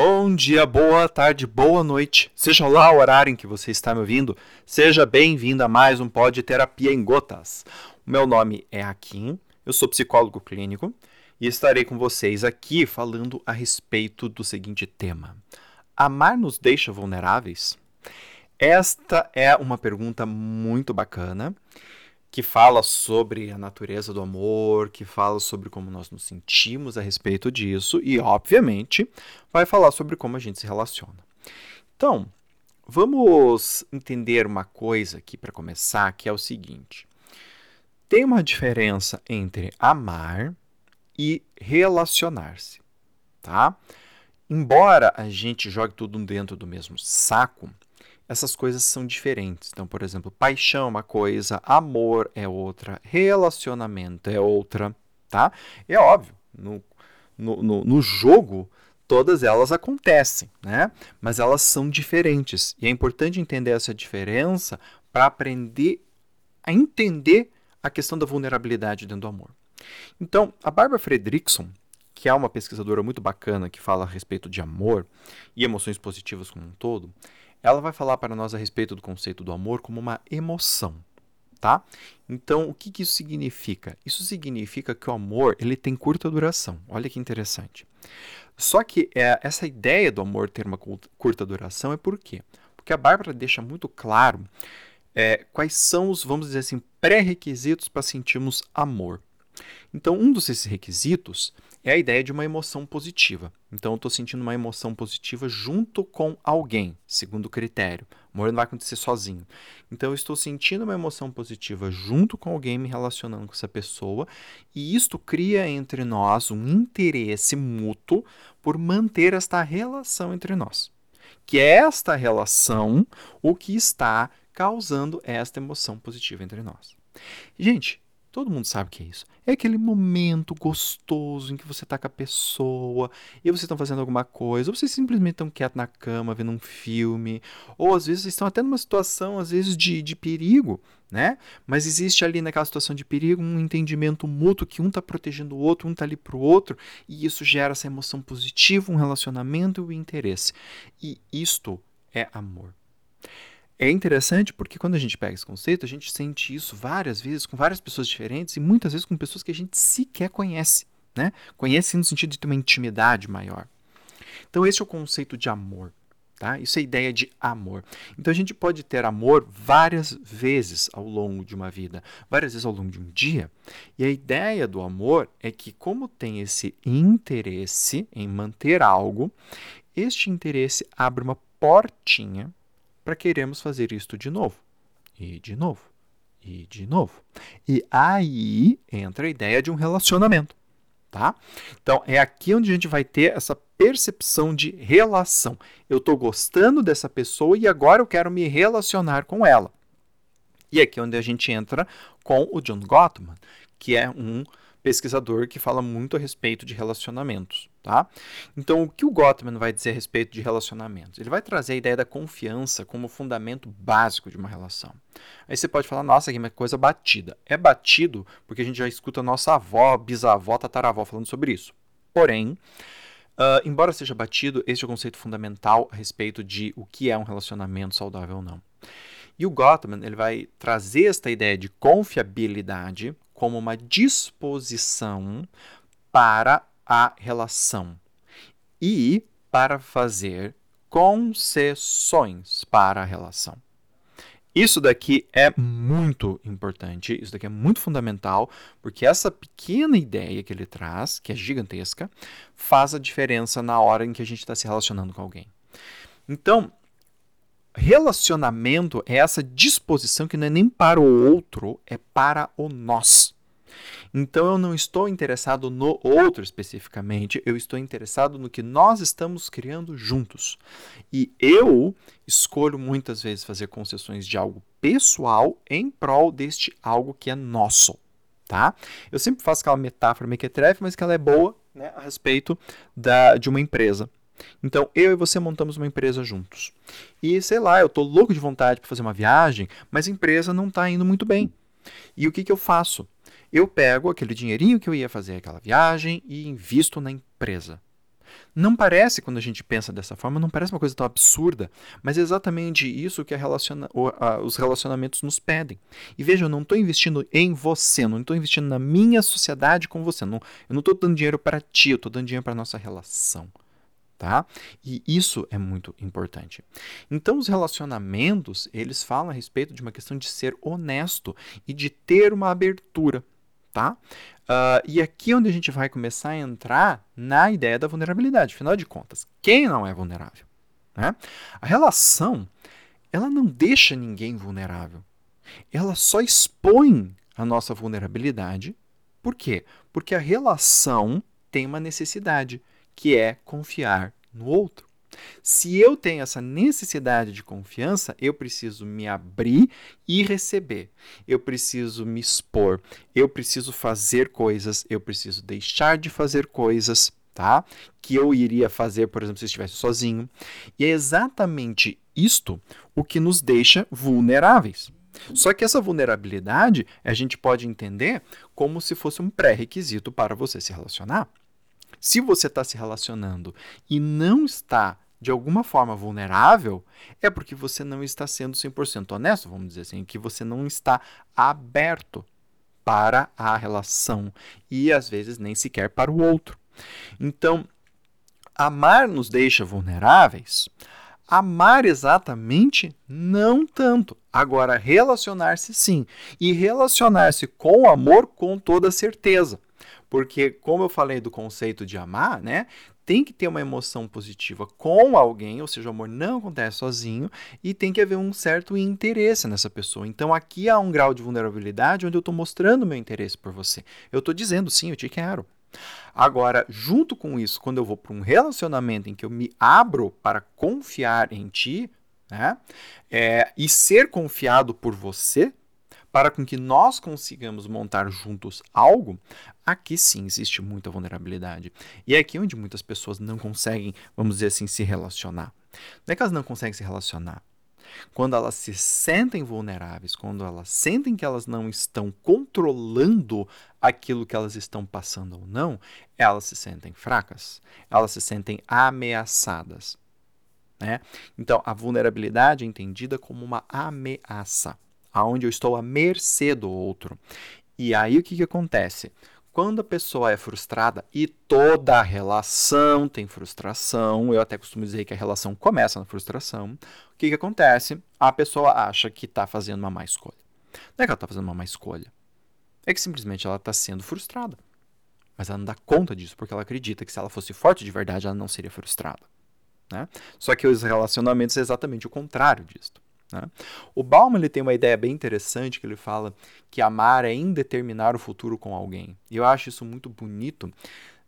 Bom dia, boa tarde, boa noite. Seja lá o horário em que você está me ouvindo, seja bem-vindo a mais um Pod Terapia em Gotas. O meu nome é Akin, eu sou psicólogo clínico e estarei com vocês aqui falando a respeito do seguinte tema: Amar nos deixa vulneráveis? Esta é uma pergunta muito bacana que fala sobre a natureza do amor, que fala sobre como nós nos sentimos a respeito disso e, obviamente, vai falar sobre como a gente se relaciona. Então, vamos entender uma coisa aqui para começar, que é o seguinte: tem uma diferença entre amar e relacionar-se, tá? Embora a gente jogue tudo dentro do mesmo saco, essas coisas são diferentes. Então, por exemplo, paixão é uma coisa, amor é outra, relacionamento é outra, tá? É óbvio, no, no, no, no jogo todas elas acontecem, né? Mas elas são diferentes. E é importante entender essa diferença para aprender a entender a questão da vulnerabilidade dentro do amor. Então, a Barbara Fredrickson, que é uma pesquisadora muito bacana que fala a respeito de amor e emoções positivas como um todo, ela vai falar para nós a respeito do conceito do amor como uma emoção, tá? Então, o que, que isso significa? Isso significa que o amor ele tem curta duração. Olha que interessante. Só que é, essa ideia do amor ter uma curta duração é por quê? Porque a Bárbara deixa muito claro é, quais são os, vamos dizer assim, pré-requisitos para sentirmos amor. Então, um desses requisitos é a ideia de uma emoção positiva. Então, eu estou sentindo uma emoção positiva junto com alguém, segundo o critério. O não vai acontecer sozinho. Então, eu estou sentindo uma emoção positiva junto com alguém, me relacionando com essa pessoa, e isto cria entre nós um interesse mútuo por manter esta relação entre nós. Que é esta relação o que está causando esta emoção positiva entre nós. Gente, Todo mundo sabe o que é isso. É aquele momento gostoso em que você está com a pessoa e vocês estão fazendo alguma coisa, ou vocês simplesmente estão quietos na cama, vendo um filme, ou às vezes estão até numa situação, às vezes, de, de perigo, né? Mas existe ali naquela situação de perigo um entendimento mútuo que um está protegendo o outro, um está ali para o outro, e isso gera essa emoção positiva, um relacionamento e um interesse. E isto é amor. É interessante porque quando a gente pega esse conceito, a gente sente isso várias vezes com várias pessoas diferentes e muitas vezes com pessoas que a gente sequer conhece, né? Conhece no sentido de ter uma intimidade maior. Então esse é o conceito de amor, tá? Isso é a ideia de amor. Então a gente pode ter amor várias vezes ao longo de uma vida, várias vezes ao longo de um dia. E a ideia do amor é que como tem esse interesse em manter algo, este interesse abre uma portinha para queremos fazer isto de novo, e de novo, e de novo. E aí entra a ideia de um relacionamento, tá? Então é aqui onde a gente vai ter essa percepção de relação. Eu estou gostando dessa pessoa e agora eu quero me relacionar com ela. E é aqui onde a gente entra com o John Gottman, que é um pesquisador que fala muito a respeito de relacionamentos, tá? Então, o que o Gottman vai dizer a respeito de relacionamentos? Ele vai trazer a ideia da confiança como fundamento básico de uma relação. Aí você pode falar, nossa, que coisa batida. É batido porque a gente já escuta nossa avó, bisavó, tataravó falando sobre isso. Porém, Uh, embora seja batido, este é o conceito fundamental a respeito de o que é um relacionamento saudável ou não. E o Gottman ele vai trazer esta ideia de confiabilidade como uma disposição para a relação e para fazer concessões para a relação. Isso daqui é muito importante, isso daqui é muito fundamental, porque essa pequena ideia que ele traz, que é gigantesca, faz a diferença na hora em que a gente está se relacionando com alguém. Então, relacionamento é essa disposição que não é nem para o outro, é para o nós. Então eu não estou interessado no outro especificamente, eu estou interessado no que nós estamos criando juntos. E eu escolho muitas vezes fazer concessões de algo pessoal em prol deste algo que é nosso. Tá? Eu sempre faço aquela metáfora mequetrefe, mas que ela é boa né, a respeito da, de uma empresa. Então, eu e você montamos uma empresa juntos. E sei lá, eu tô louco de vontade para fazer uma viagem, mas a empresa não está indo muito bem. E o que, que eu faço? Eu pego aquele dinheirinho que eu ia fazer aquela viagem e invisto na empresa. Não parece, quando a gente pensa dessa forma, não parece uma coisa tão absurda, mas é exatamente isso que relaciona, os relacionamentos nos pedem. E veja, eu não estou investindo em você, não estou investindo na minha sociedade com você, não, eu não estou dando dinheiro para ti, eu estou dando dinheiro para a nossa relação. Tá? E isso é muito importante. Então, os relacionamentos, eles falam a respeito de uma questão de ser honesto e de ter uma abertura tá? Uh, e aqui é onde a gente vai começar a entrar na ideia da vulnerabilidade. Afinal de contas, quem não é vulnerável? Né? A relação, ela não deixa ninguém vulnerável. Ela só expõe a nossa vulnerabilidade. Por quê? Porque a relação tem uma necessidade, que é confiar no outro. Se eu tenho essa necessidade de confiança, eu preciso me abrir e receber. Eu preciso me expor. Eu preciso fazer coisas. Eu preciso deixar de fazer coisas, tá? Que eu iria fazer, por exemplo, se estivesse sozinho. E é exatamente isto o que nos deixa vulneráveis. Só que essa vulnerabilidade a gente pode entender como se fosse um pré-requisito para você se relacionar. Se você está se relacionando e não está de alguma forma vulnerável, é porque você não está sendo 100% honesto, vamos dizer assim, que você não está aberto para a relação e às vezes nem sequer para o outro. Então, amar nos deixa vulneráveis. Amar exatamente não tanto. Agora, relacionar-se sim. E relacionar-se com amor com toda certeza. Porque, como eu falei do conceito de amar, né? Tem que ter uma emoção positiva com alguém, ou seja, o amor não acontece sozinho, e tem que haver um certo interesse nessa pessoa. Então aqui há um grau de vulnerabilidade onde eu estou mostrando meu interesse por você. Eu estou dizendo, sim, eu te quero. Agora, junto com isso, quando eu vou para um relacionamento em que eu me abro para confiar em ti, né, é, e ser confiado por você, para com que nós consigamos montar juntos algo, aqui sim existe muita vulnerabilidade. E é aqui onde muitas pessoas não conseguem, vamos dizer assim, se relacionar. Não é que elas não conseguem se relacionar. Quando elas se sentem vulneráveis, quando elas sentem que elas não estão controlando aquilo que elas estão passando ou não, elas se sentem fracas, elas se sentem ameaçadas. Né? Então, a vulnerabilidade é entendida como uma ameaça aonde eu estou à mercê do outro. E aí o que, que acontece? Quando a pessoa é frustrada, e toda relação tem frustração, eu até costumo dizer que a relação começa na frustração, o que, que acontece? A pessoa acha que está fazendo uma má escolha. Não é que ela está fazendo uma má escolha, é que simplesmente ela está sendo frustrada. Mas ela não dá conta disso, porque ela acredita que se ela fosse forte de verdade, ela não seria frustrada. Né? Só que os relacionamentos é exatamente o contrário disso. Né? O Bauman ele tem uma ideia bem interessante que ele fala que amar é indeterminar o futuro com alguém. E eu acho isso muito bonito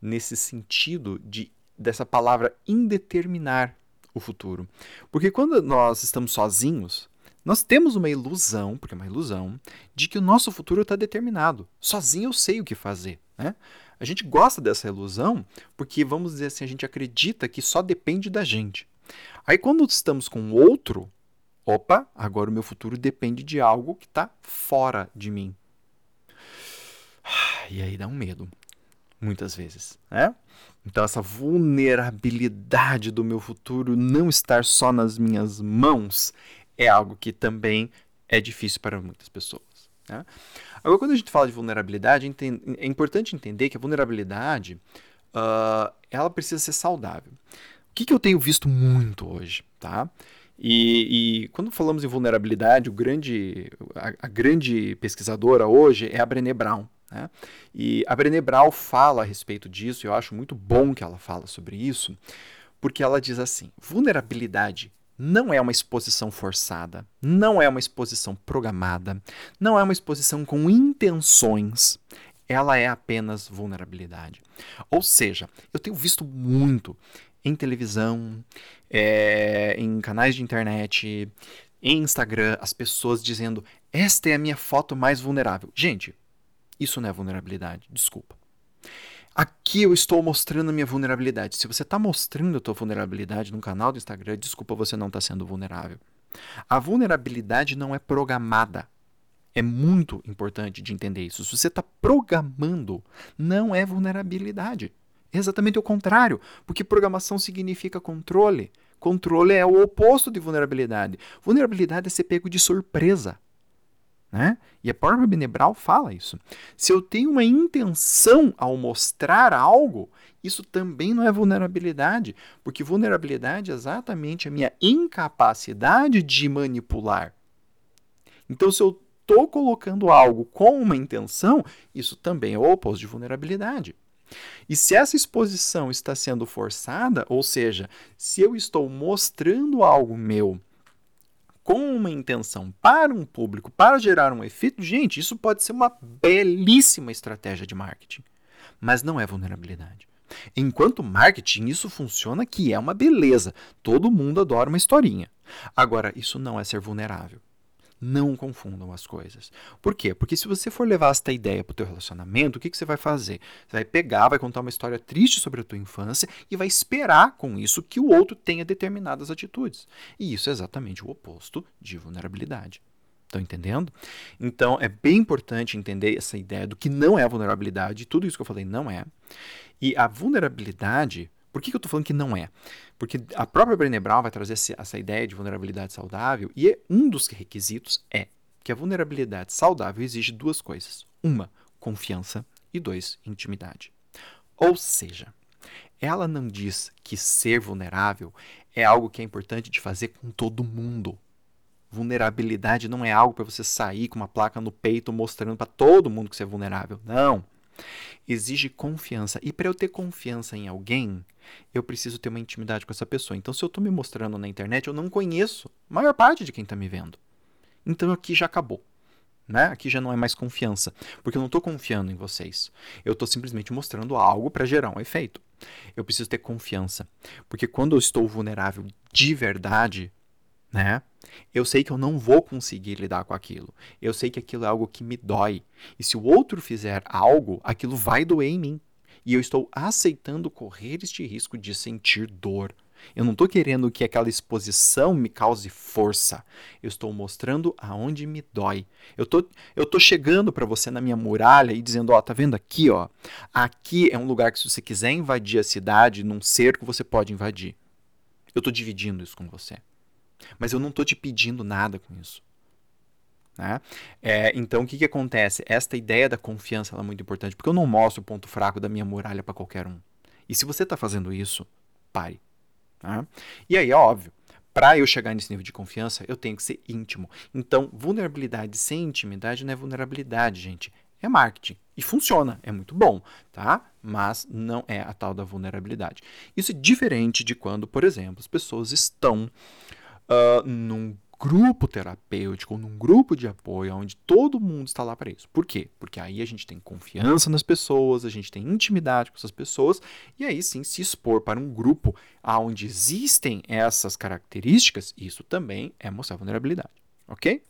nesse sentido de dessa palavra indeterminar o futuro. Porque quando nós estamos sozinhos, nós temos uma ilusão, porque é uma ilusão, de que o nosso futuro está determinado. Sozinho eu sei o que fazer. Né? A gente gosta dessa ilusão porque, vamos dizer assim, a gente acredita que só depende da gente. Aí, quando estamos com outro, Opa, agora o meu futuro depende de algo que está fora de mim. E aí dá um medo, muitas vezes, né? Então essa vulnerabilidade do meu futuro não estar só nas minhas mãos é algo que também é difícil para muitas pessoas. Né? Agora, quando a gente fala de vulnerabilidade, é importante entender que a vulnerabilidade uh, ela precisa ser saudável. O que, que eu tenho visto muito hoje, tá? E, e, quando falamos em vulnerabilidade, grande, a, a, grande pesquisadora hoje é a Brené Brown. Né? E a Brené Brown fala a respeito disso, e eu acho muito bom que ela fala sobre isso, porque ela diz assim: vulnerabilidade não é uma exposição forçada, não é uma exposição programada, não é uma exposição com intenções, ela é apenas vulnerabilidade. Ou seja, eu tenho visto muito em televisão, é, em canais de internet, em Instagram, as pessoas dizendo: esta é a minha foto mais vulnerável. Gente, isso não é vulnerabilidade, desculpa. Aqui eu estou mostrando a minha vulnerabilidade. Se você está mostrando a tua vulnerabilidade no canal do Instagram, desculpa, você não está sendo vulnerável. A vulnerabilidade não é programada. É muito importante de entender isso. Se você está programando, não é vulnerabilidade. É exatamente o contrário, porque programação significa controle. Controle é o oposto de vulnerabilidade. Vulnerabilidade é ser pego de surpresa. Né? E a própria Benebral fala isso. Se eu tenho uma intenção ao mostrar algo, isso também não é vulnerabilidade, porque vulnerabilidade é exatamente a minha incapacidade de manipular. Então, se eu estou colocando algo com uma intenção, isso também é o oposto de vulnerabilidade. E se essa exposição está sendo forçada, ou seja, se eu estou mostrando algo meu com uma intenção para um público, para gerar um efeito, gente, isso pode ser uma belíssima estratégia de marketing, mas não é vulnerabilidade. Enquanto marketing, isso funciona que é uma beleza. Todo mundo adora uma historinha. Agora, isso não é ser vulnerável. Não confundam as coisas. Por quê? Porque se você for levar esta ideia para o teu relacionamento, o que, que você vai fazer? Você vai pegar, vai contar uma história triste sobre a tua infância e vai esperar com isso que o outro tenha determinadas atitudes. E isso é exatamente o oposto de vulnerabilidade. Estão entendendo? Então é bem importante entender essa ideia do que não é vulnerabilidade. Tudo isso que eu falei não é. E a vulnerabilidade por que, que eu estou falando que não é? Porque a própria Brené Brown vai trazer essa ideia de vulnerabilidade saudável e um dos requisitos é que a vulnerabilidade saudável exige duas coisas. Uma, confiança e dois, intimidade. Ou seja, ela não diz que ser vulnerável é algo que é importante de fazer com todo mundo. Vulnerabilidade não é algo para você sair com uma placa no peito mostrando para todo mundo que você é vulnerável. Não exige confiança. E para eu ter confiança em alguém, eu preciso ter uma intimidade com essa pessoa. Então, se eu estou me mostrando na internet, eu não conheço a maior parte de quem está me vendo. Então, aqui já acabou. Né? Aqui já não é mais confiança, porque eu não estou confiando em vocês. Eu estou simplesmente mostrando algo para gerar um efeito. Eu preciso ter confiança, porque quando eu estou vulnerável de verdade, né? Eu sei que eu não vou conseguir lidar com aquilo. Eu sei que aquilo é algo que me dói. E se o outro fizer algo, aquilo vai doer em mim. E eu estou aceitando correr este risco de sentir dor. Eu não estou querendo que aquela exposição me cause força. Eu estou mostrando aonde me dói. Eu tô, eu tô chegando para você na minha muralha e dizendo, ó, tá vendo aqui, ó? Aqui é um lugar que se você quiser invadir a cidade, num cerco você pode invadir. Eu estou dividindo isso com você. Mas eu não estou te pedindo nada com isso. Né? É, então, o que, que acontece? Esta ideia da confiança é muito importante, porque eu não mostro o ponto fraco da minha muralha para qualquer um. E se você está fazendo isso, pare. Tá? E aí, é óbvio, para eu chegar nesse nível de confiança, eu tenho que ser íntimo. Então, vulnerabilidade sem intimidade não é vulnerabilidade, gente. É marketing. E funciona, é muito bom, tá? Mas não é a tal da vulnerabilidade. Isso é diferente de quando, por exemplo, as pessoas estão uh, num grupo terapêutico, num grupo de apoio, onde todo mundo está lá para isso. Por quê? Porque aí a gente tem confiança nas pessoas, a gente tem intimidade com essas pessoas, e aí sim se expor para um grupo onde existem essas características, isso também é mostrar vulnerabilidade. Ok?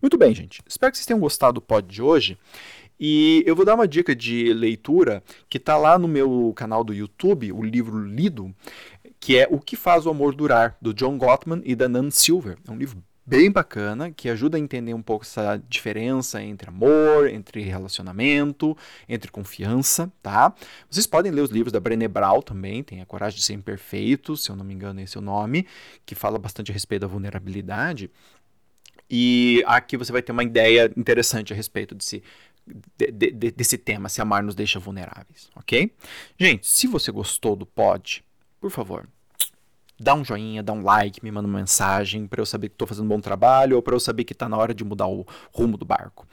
Muito bem, gente. Espero que vocês tenham gostado do pod de hoje. E eu vou dar uma dica de leitura que está lá no meu canal do YouTube, o livro lido, que é O que faz o amor durar, do John Gottman e da Nan Silver. É um livro bem bacana que ajuda a entender um pouco essa diferença entre amor, entre relacionamento, entre confiança, tá? Vocês podem ler os livros da Brené Brown também, tem A Coragem de Ser Imperfeito, se eu não me engano esse é o nome, que fala bastante a respeito da vulnerabilidade. E aqui você vai ter uma ideia interessante a respeito desse, de, de, desse tema, se amar nos deixa vulneráveis, ok? Gente, se você gostou do pod, por favor, dá um joinha, dá um like, me manda uma mensagem para eu saber que estou fazendo um bom trabalho ou para eu saber que está na hora de mudar o rumo do barco.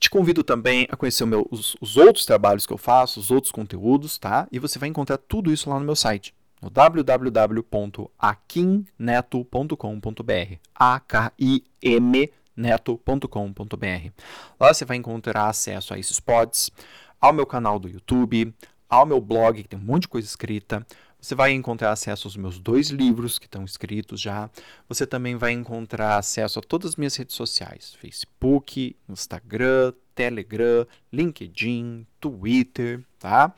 Te convido também a conhecer meu, os, os, outros trabalhos que eu faço, os outros conteúdos, tá? E você vai encontrar tudo isso lá no meu site, no www.aquimneto.com.br. A K I M neto.com.br. Lá você vai encontrar acesso a esses pods, ao meu canal do YouTube, ao meu blog, que tem um monte de coisa escrita, você vai encontrar acesso aos meus dois livros que estão escritos já. Você também vai encontrar acesso a todas as minhas redes sociais: Facebook, Instagram, Telegram, LinkedIn, Twitter, tá?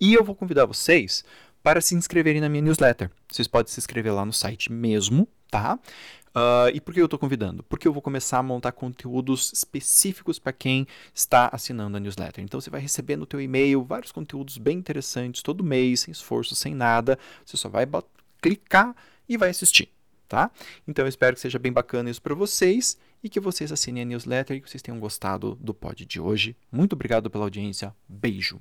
E eu vou convidar vocês para se inscreverem na minha newsletter. Vocês podem se inscrever lá no site mesmo, tá? Uh, e por que eu estou convidando? Porque eu vou começar a montar conteúdos específicos para quem está assinando a newsletter. Então você vai receber no teu e-mail vários conteúdos bem interessantes todo mês, sem esforço, sem nada. Você só vai clicar e vai assistir, tá? Então eu espero que seja bem bacana isso para vocês e que vocês assinem a newsletter e que vocês tenham gostado do pod de hoje. Muito obrigado pela audiência. Beijo.